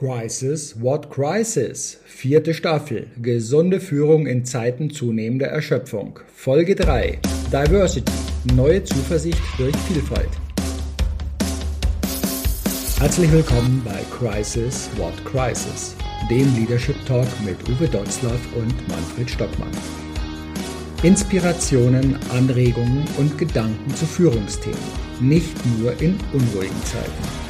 Crisis, what crisis? Vierte Staffel. Gesunde Führung in Zeiten zunehmender Erschöpfung. Folge 3. Diversity. Neue Zuversicht durch Vielfalt. Herzlich willkommen bei Crisis, what crisis? Dem Leadership Talk mit Uwe Dotzlaff und Manfred Stockmann. Inspirationen, Anregungen und Gedanken zu Führungsthemen. Nicht nur in unruhigen Zeiten.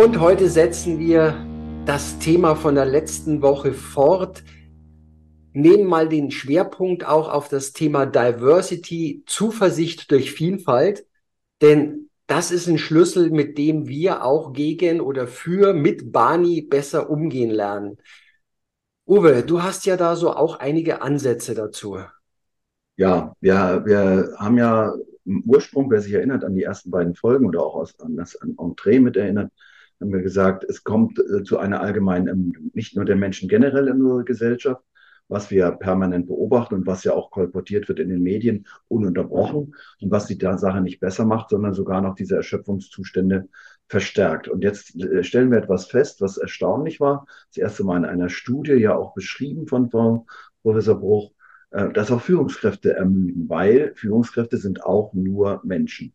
Und heute setzen wir das Thema von der letzten Woche fort, nehmen mal den Schwerpunkt auch auf das Thema Diversity, Zuversicht durch Vielfalt, denn das ist ein Schlüssel, mit dem wir auch gegen oder für mit Bani besser umgehen lernen. Uwe, du hast ja da so auch einige Ansätze dazu. Ja, wir, wir haben ja im Ursprung, wer sich erinnert an die ersten beiden Folgen oder auch aus, an das Entree mit erinnert, haben wir gesagt, es kommt äh, zu einer allgemeinen Ermüdung, nicht nur der Menschen generell in unserer Gesellschaft, was wir permanent beobachten und was ja auch kolportiert wird in den Medien ununterbrochen und was die Sache nicht besser macht, sondern sogar noch diese Erschöpfungszustände verstärkt. Und jetzt äh, stellen wir etwas fest, was erstaunlich war. Das erste Mal in einer Studie ja auch beschrieben von Frau Professor Bruch, äh, dass auch Führungskräfte ermüden, weil Führungskräfte sind auch nur Menschen.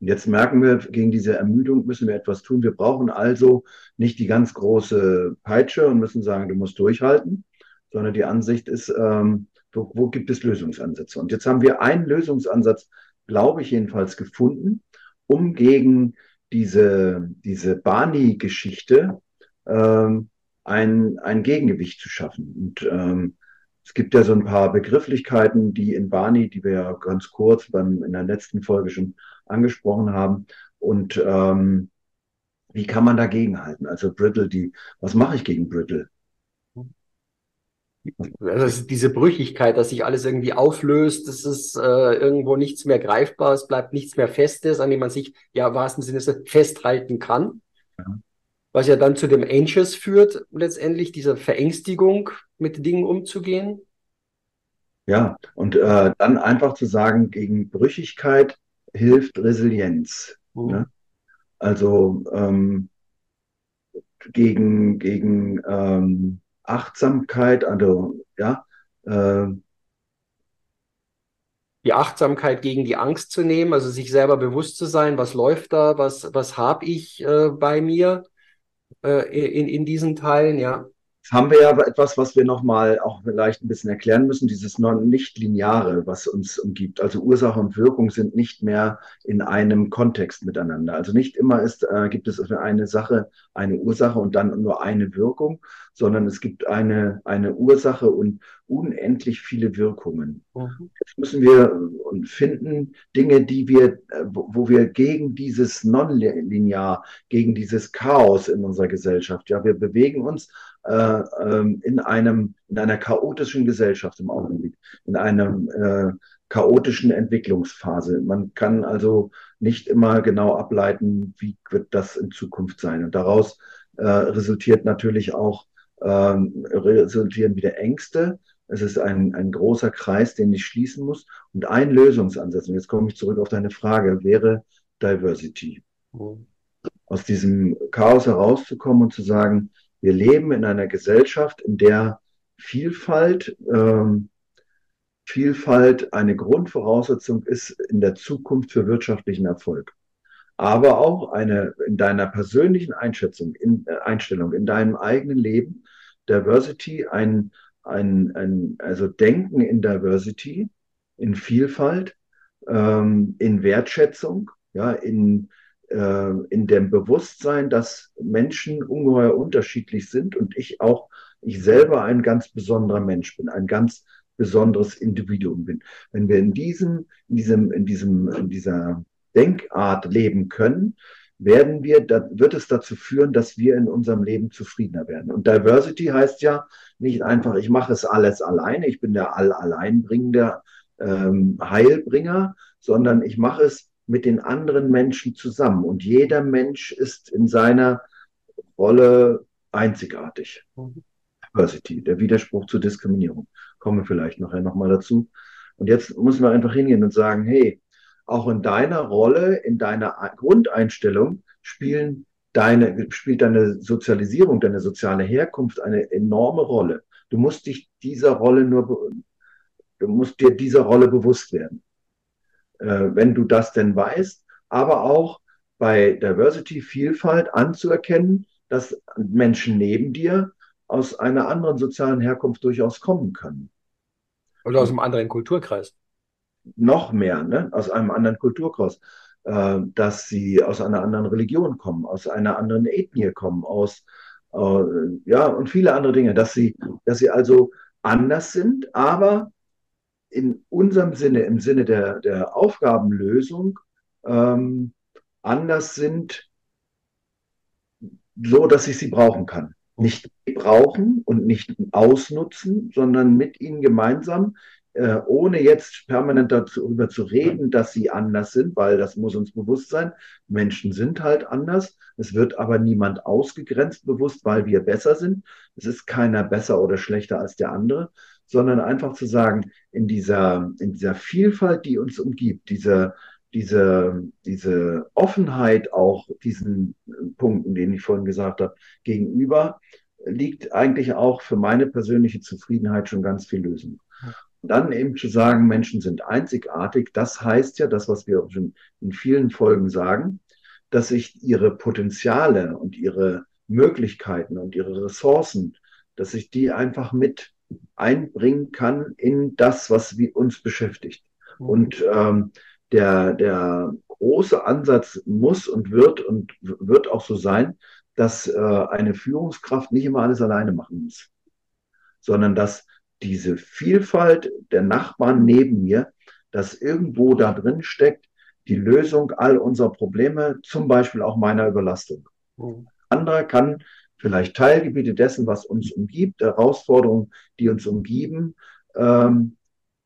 Jetzt merken wir, gegen diese Ermüdung müssen wir etwas tun. Wir brauchen also nicht die ganz große Peitsche und müssen sagen, du musst durchhalten, sondern die Ansicht ist, ähm, wo, wo gibt es Lösungsansätze? Und jetzt haben wir einen Lösungsansatz, glaube ich jedenfalls, gefunden, um gegen diese, diese Bani-Geschichte ähm, ein, ein Gegengewicht zu schaffen. Und ähm, es gibt ja so ein paar Begrifflichkeiten, die in Bani, die wir ja ganz kurz beim, in der letzten Folge schon angesprochen haben. Und ähm, wie kann man dagegen halten? Also Brittle, die, was mache ich gegen Brittle? Also diese Brüchigkeit, dass sich alles irgendwie auflöst, das ist äh, irgendwo nichts mehr greifbar, es bleibt nichts mehr Festes, an dem man sich ja im wahrsten Sinne festhalten kann. Ja. Was ja dann zu dem Anxious führt, letztendlich dieser Verängstigung, mit Dingen umzugehen. Ja, und äh, dann einfach zu sagen, gegen Brüchigkeit hilft Resilienz. Mhm. Ne? Also ähm, gegen, gegen ähm, Achtsamkeit, also ja. Äh, die Achtsamkeit gegen die Angst zu nehmen, also sich selber bewusst zu sein, was läuft da, was, was habe ich äh, bei mir äh, in, in diesen Teilen, ja haben wir ja etwas, was wir nochmal auch vielleicht ein bisschen erklären müssen, dieses nicht-lineare, was uns umgibt. Also Ursache und Wirkung sind nicht mehr in einem Kontext miteinander. Also nicht immer ist, äh, gibt es für eine Sache eine Ursache und dann nur eine Wirkung, sondern es gibt eine, eine Ursache und unendlich viele Wirkungen. Mhm. Jetzt müssen wir äh, finden Dinge, die wir, äh, wo wir gegen dieses Non-Linear, gegen dieses Chaos in unserer Gesellschaft, ja, wir bewegen uns äh, ähm, in, einem, in einer chaotischen Gesellschaft im Augenblick, in einem äh, chaotischen Entwicklungsphase. Man kann also nicht immer genau ableiten, wie wird das in Zukunft sein. Und daraus äh, resultiert natürlich auch, ähm, resultieren wieder Ängste. Es ist ein, ein großer Kreis, den ich schließen muss. Und ein Lösungsansatz, und jetzt komme ich zurück auf deine Frage, wäre Diversity. Mhm. Aus diesem Chaos herauszukommen und zu sagen, wir leben in einer Gesellschaft, in der Vielfalt, ähm, Vielfalt eine Grundvoraussetzung ist in der Zukunft für wirtschaftlichen Erfolg. Aber auch eine in deiner persönlichen Einschätzung, in, äh, Einstellung, in deinem eigenen Leben, Diversity, ein, ein, ein, also Denken in Diversity, in Vielfalt, ähm, in Wertschätzung, ja, in, äh, in dem Bewusstsein, dass Menschen ungeheuer unterschiedlich sind und ich auch, ich selber ein ganz besonderer Mensch bin, ein ganz besonderes Individuum bin. Wenn wir in diesem, in diesem, in diesem, in dieser Denkart leben können, werden wir, da wird es dazu führen, dass wir in unserem Leben zufriedener werden. Und Diversity heißt ja nicht einfach, ich mache es alles alleine, ich bin der all-alleinbringende ähm, Heilbringer, sondern ich mache es mit den anderen Menschen zusammen. Und jeder Mensch ist in seiner Rolle einzigartig. Mhm. Diversity, der Widerspruch zur Diskriminierung. Kommen wir vielleicht nachher nochmal dazu. Und jetzt müssen wir einfach hingehen und sagen, hey, auch in deiner Rolle, in deiner Grundeinstellung spielen deine, spielt deine Sozialisierung, deine soziale Herkunft eine enorme Rolle. Du musst dich dieser Rolle nur, du musst dir dieser Rolle bewusst werden. Äh, wenn du das denn weißt, aber auch bei Diversity, Vielfalt anzuerkennen, dass Menschen neben dir aus einer anderen sozialen Herkunft durchaus kommen können. Oder aus einem anderen Kulturkreis. Noch mehr, ne? aus einem anderen Kulturkreis. Äh, dass sie aus einer anderen Religion kommen, aus einer anderen Ethnie kommen, aus, äh, ja, und viele andere Dinge. Dass sie, dass sie also anders sind, aber in unserem Sinne, im Sinne der, der Aufgabenlösung, ähm, anders sind, so dass ich sie brauchen kann nicht brauchen und nicht ausnutzen, sondern mit ihnen gemeinsam, äh, ohne jetzt permanent darüber zu reden, dass sie anders sind, weil das muss uns bewusst sein. Menschen sind halt anders. Es wird aber niemand ausgegrenzt bewusst, weil wir besser sind. Es ist keiner besser oder schlechter als der andere, sondern einfach zu sagen, in dieser, in dieser Vielfalt, die uns umgibt, dieser, diese, diese Offenheit auch diesen Punkten, den ich vorhin gesagt habe, gegenüber, liegt eigentlich auch für meine persönliche Zufriedenheit schon ganz viel Lösung. Und dann eben zu sagen, Menschen sind einzigartig, das heißt ja, das, was wir schon in vielen Folgen sagen, dass ich ihre Potenziale und ihre Möglichkeiten und ihre Ressourcen, dass ich die einfach mit einbringen kann in das, was uns beschäftigt. Und ähm, der, der große Ansatz muss und wird und wird auch so sein, dass äh, eine Führungskraft nicht immer alles alleine machen muss, sondern dass diese Vielfalt der Nachbarn neben mir, dass irgendwo da drin steckt, die Lösung all unserer Probleme, zum Beispiel auch meiner Überlastung. Mhm. Anderer kann vielleicht Teilgebiete dessen, was uns umgibt, Herausforderungen, die uns umgeben, ähm,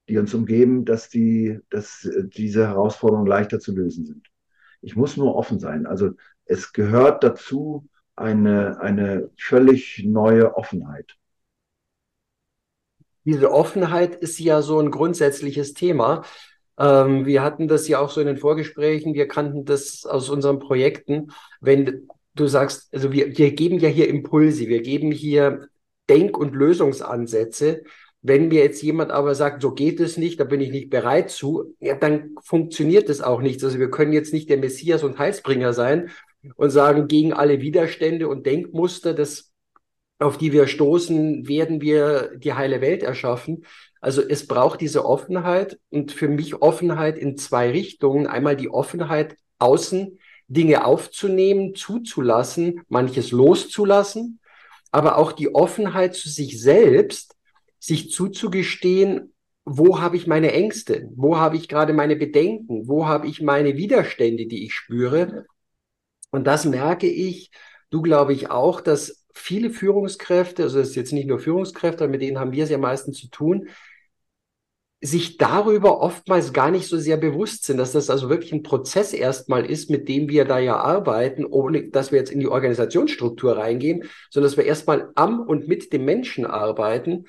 die uns umgeben, dass, die, dass diese Herausforderungen leichter zu lösen sind. Ich muss nur offen sein. Also es gehört dazu eine, eine völlig neue Offenheit. Diese Offenheit ist ja so ein grundsätzliches Thema. Ähm, wir hatten das ja auch so in den Vorgesprächen, wir kannten das aus unseren Projekten. Wenn du sagst, also wir, wir geben ja hier Impulse, wir geben hier Denk- und Lösungsansätze. Wenn mir jetzt jemand aber sagt, so geht es nicht, da bin ich nicht bereit zu, ja, dann funktioniert das auch nicht. Also wir können jetzt nicht der Messias und Heilsbringer sein und sagen, gegen alle Widerstände und Denkmuster, das, auf die wir stoßen, werden wir die heile Welt erschaffen. Also es braucht diese Offenheit und für mich Offenheit in zwei Richtungen. Einmal die Offenheit außen, Dinge aufzunehmen, zuzulassen, manches loszulassen, aber auch die Offenheit zu sich selbst, sich zuzugestehen, wo habe ich meine Ängste? Wo habe ich gerade meine Bedenken? Wo habe ich meine Widerstände, die ich spüre? Und das merke ich, du glaube ich auch, dass viele Führungskräfte, also das ist jetzt nicht nur Führungskräfte, mit denen haben wir es ja meistens zu tun, sich darüber oftmals gar nicht so sehr bewusst sind, dass das also wirklich ein Prozess erstmal ist, mit dem wir da ja arbeiten, ohne dass wir jetzt in die Organisationsstruktur reingehen, sondern dass wir erstmal am und mit dem Menschen arbeiten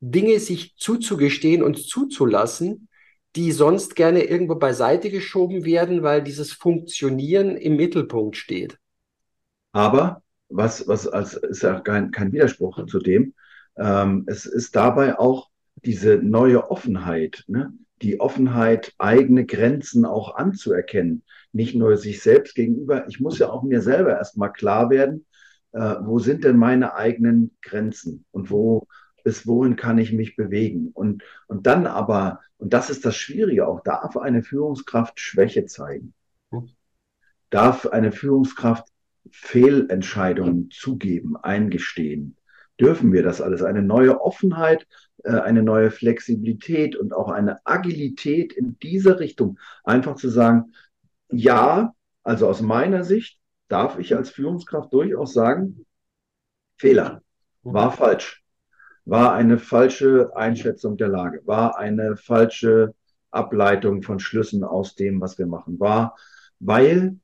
Dinge sich zuzugestehen und zuzulassen, die sonst gerne irgendwo beiseite geschoben werden, weil dieses Funktionieren im Mittelpunkt steht. Aber was, was als ist ja kein, kein Widerspruch zu dem, ähm, es ist dabei auch diese neue Offenheit, ne? die Offenheit, eigene Grenzen auch anzuerkennen, nicht nur sich selbst gegenüber. Ich muss ja auch mir selber erstmal klar werden, äh, wo sind denn meine eigenen Grenzen und wo bis wohin kann ich mich bewegen. Und, und dann aber, und das ist das Schwierige auch, darf eine Führungskraft Schwäche zeigen? Darf eine Führungskraft Fehlentscheidungen zugeben, eingestehen? Dürfen wir das alles? Eine neue Offenheit, äh, eine neue Flexibilität und auch eine Agilität in dieser Richtung. Einfach zu sagen, ja, Also aus meiner Sicht darf ich als Führungskraft durchaus sagen, Fehler, war falsch, war eine falsche Einschätzung der Lage, war eine falsche Ableitung von Schlüssen aus dem, was wir machen, war, weil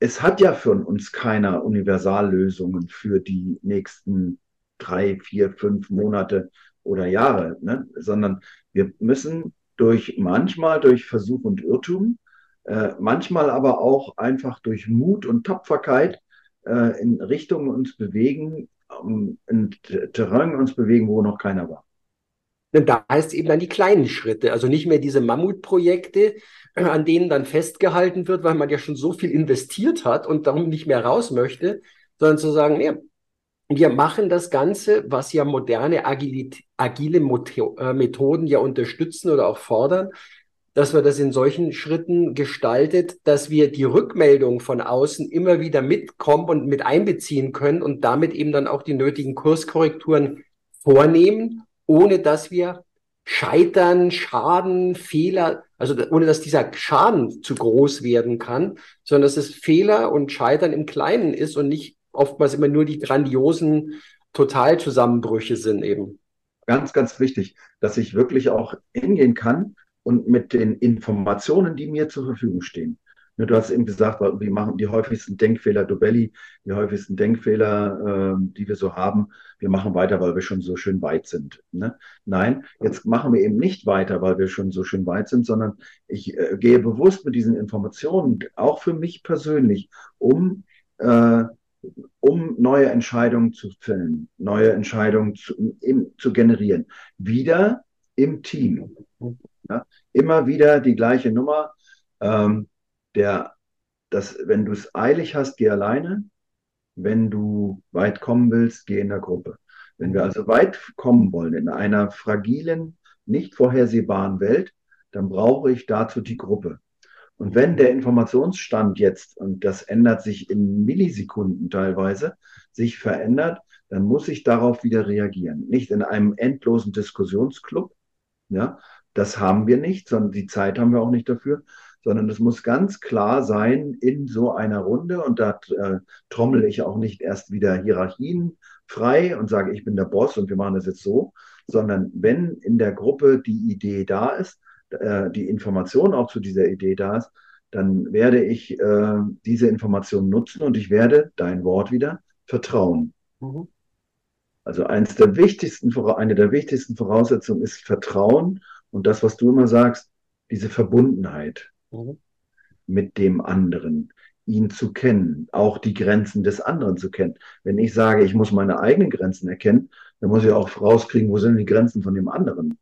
es hat ja von uns keiner Universallösungen für die nächsten drei, vier, fünf Monate oder Jahre, ne? sondern wir müssen durch manchmal durch Versuch und Irrtum, äh, manchmal aber auch einfach durch Mut und Tapferkeit äh, in Richtungen uns bewegen, um, in Terrain uns bewegen, wo noch keiner war. Da heißt es eben dann die kleinen Schritte, also nicht mehr diese Mammutprojekte, an denen dann festgehalten wird, weil man ja schon so viel investiert hat und darum nicht mehr raus möchte, sondern zu sagen, ja, wir machen das Ganze, was ja moderne agile, agile äh, Methoden ja unterstützen oder auch fordern, dass wir das in solchen Schritten gestaltet, dass wir die Rückmeldung von außen immer wieder mitkommen und mit einbeziehen können und damit eben dann auch die nötigen Kurskorrekturen vornehmen, ohne dass wir Scheitern, Schaden, Fehler, also ohne dass dieser Schaden zu groß werden kann, sondern dass es Fehler und Scheitern im Kleinen ist und nicht oftmals immer nur die grandiosen Totalzusammenbrüche sind eben. Ganz, ganz wichtig, dass ich wirklich auch hingehen kann und mit den Informationen, die mir zur Verfügung stehen. Ne, du hast eben gesagt, wir machen die häufigsten Denkfehler, Dobelli, die häufigsten Denkfehler, äh, die wir so haben. Wir machen weiter, weil wir schon so schön weit sind. Ne? Nein, jetzt machen wir eben nicht weiter, weil wir schon so schön weit sind, sondern ich äh, gehe bewusst mit diesen Informationen, auch für mich persönlich, um äh, um neue Entscheidungen zu fällen, neue Entscheidungen zu, im, zu generieren. Wieder im Team. Ja, immer wieder die gleiche Nummer. Ähm, der, das, wenn du es eilig hast, geh alleine. Wenn du weit kommen willst, geh in der Gruppe. Wenn wir also weit kommen wollen in einer fragilen, nicht vorhersehbaren Welt, dann brauche ich dazu die Gruppe. Und wenn der Informationsstand jetzt, und das ändert sich in Millisekunden teilweise, sich verändert, dann muss ich darauf wieder reagieren. Nicht in einem endlosen Diskussionsclub, ja, das haben wir nicht, sondern die Zeit haben wir auch nicht dafür, sondern es muss ganz klar sein in so einer Runde und da äh, trommel ich auch nicht erst wieder Hierarchien frei und sage, ich bin der Boss und wir machen das jetzt so, sondern wenn in der Gruppe die Idee da ist, äh, die Information auch zu dieser Idee da ist, dann werde ich äh, diese Information nutzen und ich werde dein Wort wieder vertrauen. Mhm. Also eins der wichtigsten, eine der wichtigsten Voraussetzungen ist Vertrauen und das, was du immer sagst, diese Verbundenheit mhm. mit dem anderen, ihn zu kennen, auch die Grenzen des anderen zu kennen. Wenn ich sage, ich muss meine eigenen Grenzen erkennen, dann muss ich auch rauskriegen, wo sind die Grenzen von dem anderen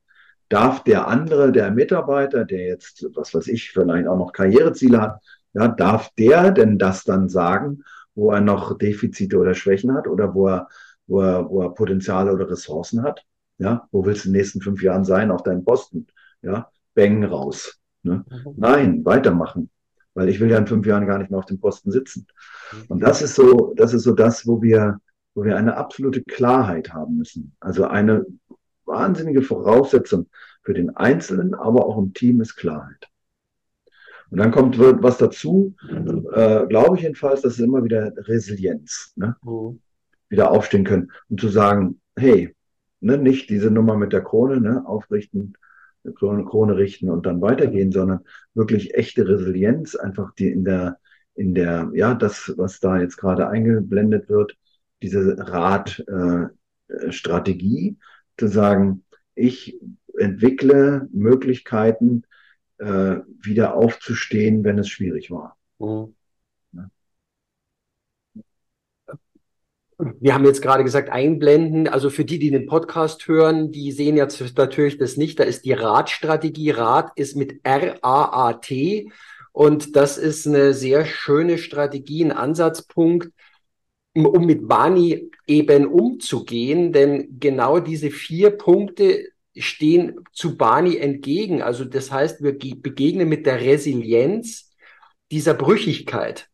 darf der andere, der Mitarbeiter, der jetzt, was weiß ich, vielleicht auch noch Karriereziele hat, ja, darf der denn das dann sagen, wo er noch Defizite oder Schwächen hat oder wo er, wo er, wo er Potenziale oder Ressourcen hat? Ja, wo willst du in den nächsten fünf Jahren sein auf deinem Posten? Ja, bang raus. Ne? Mhm. Nein, weitermachen. Weil ich will ja in fünf Jahren gar nicht mehr auf dem Posten sitzen. Und das ist so, das ist so das, wo wir, wo wir eine absolute Klarheit haben müssen. Also eine wahnsinnige Voraussetzung für den Einzelnen, aber auch im Team ist Klarheit. Und dann kommt was dazu, äh, glaube ich jedenfalls, das ist immer wieder Resilienz. Ne? Mhm. Wieder aufstehen können und zu sagen, hey, ne, nicht diese Nummer mit der Krone, ne, aufrichten, Krone, Krone richten und dann weitergehen, sondern wirklich echte Resilienz, einfach die in der, in der, ja, das, was da jetzt gerade eingeblendet wird, diese Ratstrategie, äh, zu sagen, ich entwickle Möglichkeiten, äh, wieder aufzustehen, wenn es schwierig war. Mhm. Wir haben jetzt gerade gesagt, einblenden. Also für die, die den Podcast hören, die sehen jetzt natürlich das nicht. Da ist die Ratstrategie. Rat ist mit R-A-A-T. Und das ist eine sehr schöne Strategie, ein Ansatzpunkt, um mit Bani eben umzugehen, denn genau diese vier Punkte stehen zu Bani entgegen. Also das heißt, wir begegnen mit der Resilienz dieser Brüchigkeit.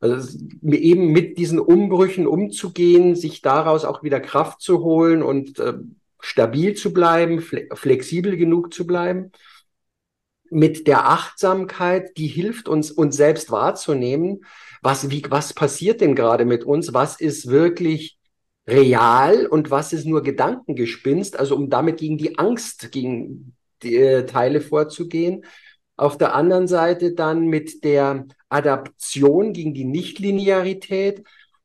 Also eben mit diesen Umbrüchen umzugehen, sich daraus auch wieder Kraft zu holen und äh, stabil zu bleiben, fle flexibel genug zu bleiben. mit der Achtsamkeit, die hilft uns, uns selbst wahrzunehmen, was, wie, was passiert denn gerade mit uns, was ist wirklich real und was ist nur Gedankengespinst, also um damit gegen die Angst, gegen die äh, Teile vorzugehen. Auf der anderen Seite dann mit der Adaption gegen die Nichtlinearität.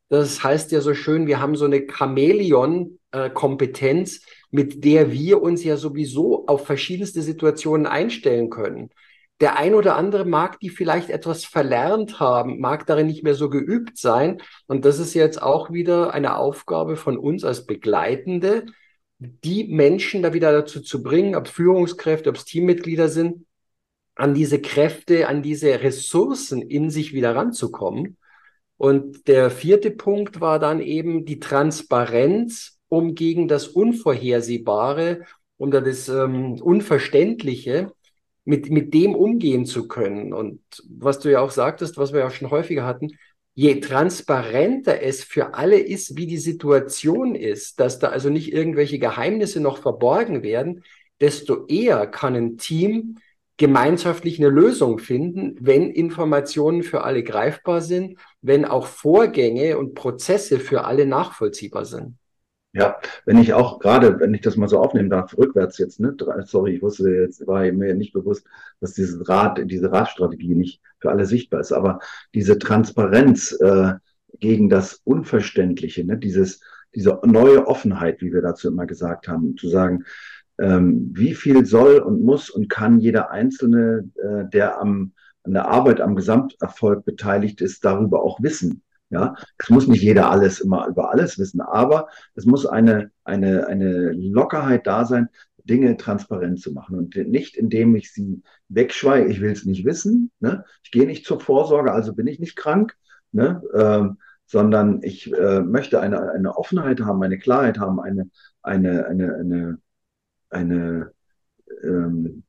Das heißt ja so schön, wir haben so eine Chamäleon-Kompetenz, äh, mit der wir uns ja sowieso auf verschiedenste Situationen einstellen können. Der ein oder andere mag die vielleicht etwas verlernt haben, mag darin nicht mehr so geübt sein. Und das ist jetzt auch wieder eine Aufgabe von uns als Begleitende, die Menschen da wieder dazu zu bringen, ob Führungskräfte, ob es Teammitglieder sind, an diese Kräfte, an diese Ressourcen in sich wieder ranzukommen. Und der vierte Punkt war dann eben die Transparenz, um gegen das Unvorhersehbare oder das ähm, Unverständliche mit, mit dem umgehen zu können. Und was du ja auch sagtest, was wir ja schon häufiger hatten, je transparenter es für alle ist, wie die Situation ist, dass da also nicht irgendwelche Geheimnisse noch verborgen werden, desto eher kann ein Team gemeinschaftlich eine Lösung finden, wenn Informationen für alle greifbar sind, wenn auch Vorgänge und Prozesse für alle nachvollziehbar sind. Ja, wenn ich auch gerade, wenn ich das mal so aufnehmen darf, rückwärts jetzt, ne, sorry, ich wusste jetzt, war mir nicht bewusst, dass dieses Rad, diese Radstrategie nicht für alle sichtbar ist, aber diese Transparenz äh, gegen das Unverständliche, ne, dieses, diese neue Offenheit, wie wir dazu immer gesagt haben, zu sagen, ähm, wie viel soll und muss und kann jeder Einzelne, äh, der am, an der Arbeit am Gesamterfolg beteiligt ist, darüber auch wissen. Ja, es muss nicht jeder alles immer über alles wissen, aber es muss eine, eine, eine Lockerheit da sein, Dinge transparent zu machen und nicht indem ich sie wegschweige, ich will es nicht wissen, ne? ich gehe nicht zur Vorsorge, also bin ich nicht krank, ne? Ähm, sondern ich äh, möchte eine, eine Offenheit haben, eine Klarheit haben, eine, eine, eine, eine, eine ähm,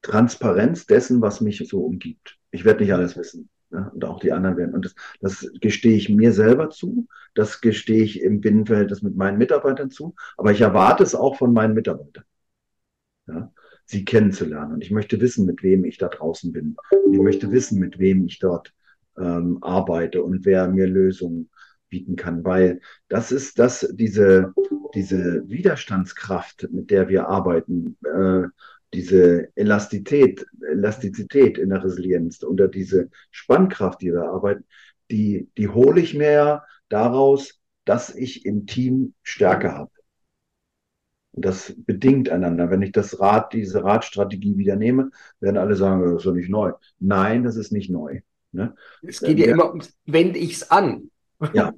Transparenz dessen, was mich so umgibt. Ich werde nicht alles wissen. Ja, und auch die anderen werden. Und das, das gestehe ich mir selber zu, das gestehe ich im Binnenverhältnis mit meinen Mitarbeitern zu, aber ich erwarte es auch von meinen Mitarbeitern, ja, sie kennenzulernen. Und ich möchte wissen, mit wem ich da draußen bin. Und ich möchte wissen, mit wem ich dort ähm, arbeite und wer mir Lösungen bieten kann, weil das ist das, diese, diese Widerstandskraft, mit der wir arbeiten, äh, diese Elastizität, Elastizität in der Resilienz oder diese Spannkraft, die wir arbeiten, die, die hole ich mir ja daraus, dass ich im Team Stärke habe. Und das bedingt einander. Wenn ich das Rad, diese Radstrategie wieder nehme, werden alle sagen, das ist doch nicht neu. Nein, das ist nicht neu. Ne? Es geht ja, ja immer ums, wende ich es an. Ja,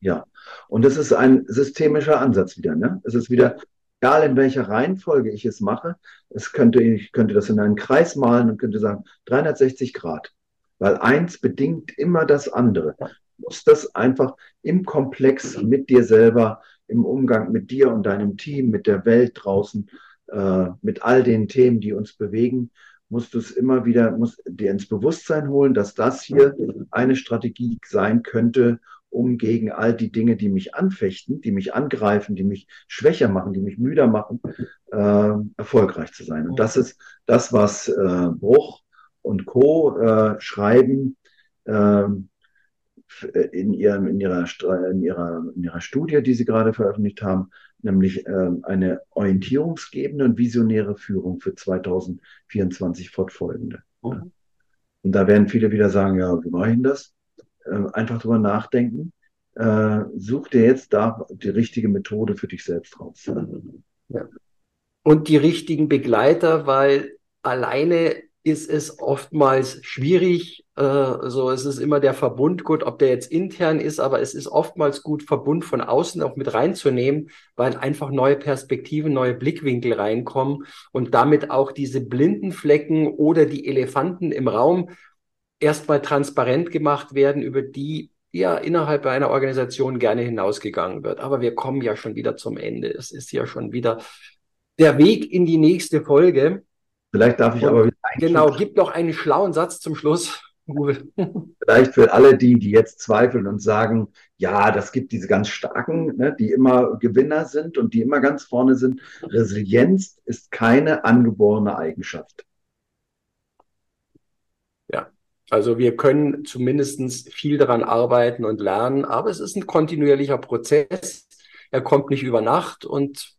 ja. Und das ist ein systemischer Ansatz wieder. Ne? Es ist wieder egal in welcher Reihenfolge ich es mache, es könnte, ich könnte das in einen Kreis malen und könnte sagen 360 Grad, weil eins bedingt immer das andere. Du musst das einfach im Komplex mit dir selber, im Umgang mit dir und deinem Team, mit der Welt draußen, äh, mit all den Themen, die uns bewegen, musst du es immer wieder, musst dir ins Bewusstsein holen, dass das hier eine Strategie sein könnte, um gegen all die Dinge, die mich anfechten, die mich angreifen, die mich schwächer machen, die mich müder machen, äh, erfolgreich zu sein. Und das ist das, was äh, Bruch und Co. Äh, schreiben ähm, in, ihrem, in, ihrer, in, ihrer, in ihrer Studie, die sie gerade veröffentlicht haben, nämlich äh, eine orientierungsgebende und visionäre Führung für 2024 fortfolgende. Mhm. Und da werden viele wieder sagen, ja, wie mache ich denn das? Äh, einfach drüber nachdenken. Äh, such dir jetzt da die richtige Methode für dich selbst raus. Ja. Und die richtigen Begleiter, weil alleine ist es oftmals schwierig. Äh, so, es ist immer der Verbund gut, ob der jetzt intern ist, aber es ist oftmals gut, Verbund von außen auch mit reinzunehmen, weil einfach neue Perspektiven, neue Blickwinkel reinkommen und damit auch diese blinden Flecken oder die Elefanten im Raum erstmal transparent gemacht werden, über die ja innerhalb einer Organisation gerne hinausgegangen wird. Aber wir kommen ja schon wieder zum Ende. Es ist ja schon wieder der Weg in die nächste Folge. Vielleicht darf ich Und, aber wieder. Genau, gib noch einen schlauen Satz zum Schluss. Vielleicht für alle die, die jetzt zweifeln und sagen, ja, das gibt diese ganz starken, ne, die immer Gewinner sind und die immer ganz vorne sind. Resilienz ist keine angeborene Eigenschaft. Also wir können zumindest viel daran arbeiten und lernen, aber es ist ein kontinuierlicher Prozess. Er kommt nicht über Nacht und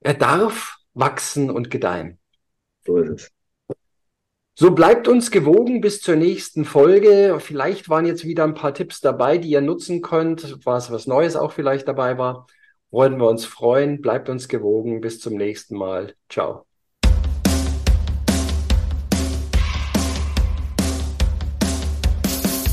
er darf wachsen und gedeihen. So ist es. So bleibt uns gewogen bis zur nächsten Folge. Vielleicht waren jetzt wieder ein paar Tipps dabei, die ihr nutzen könnt, was was Neues auch vielleicht dabei war. Wollen wir uns freuen. Bleibt uns gewogen. Bis zum nächsten Mal. Ciao.